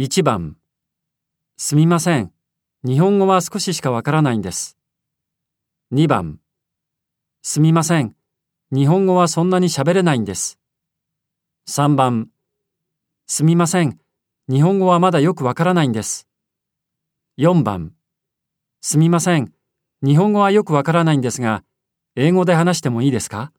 1番すみません。日本語は少ししかわからないんです。2番すみません。日本語はそんなに喋れないんです。3番すみません。日本語はまだよくわからないんです。4番すみません。日本語はよくわからないんですが、英語で話してもいいですか？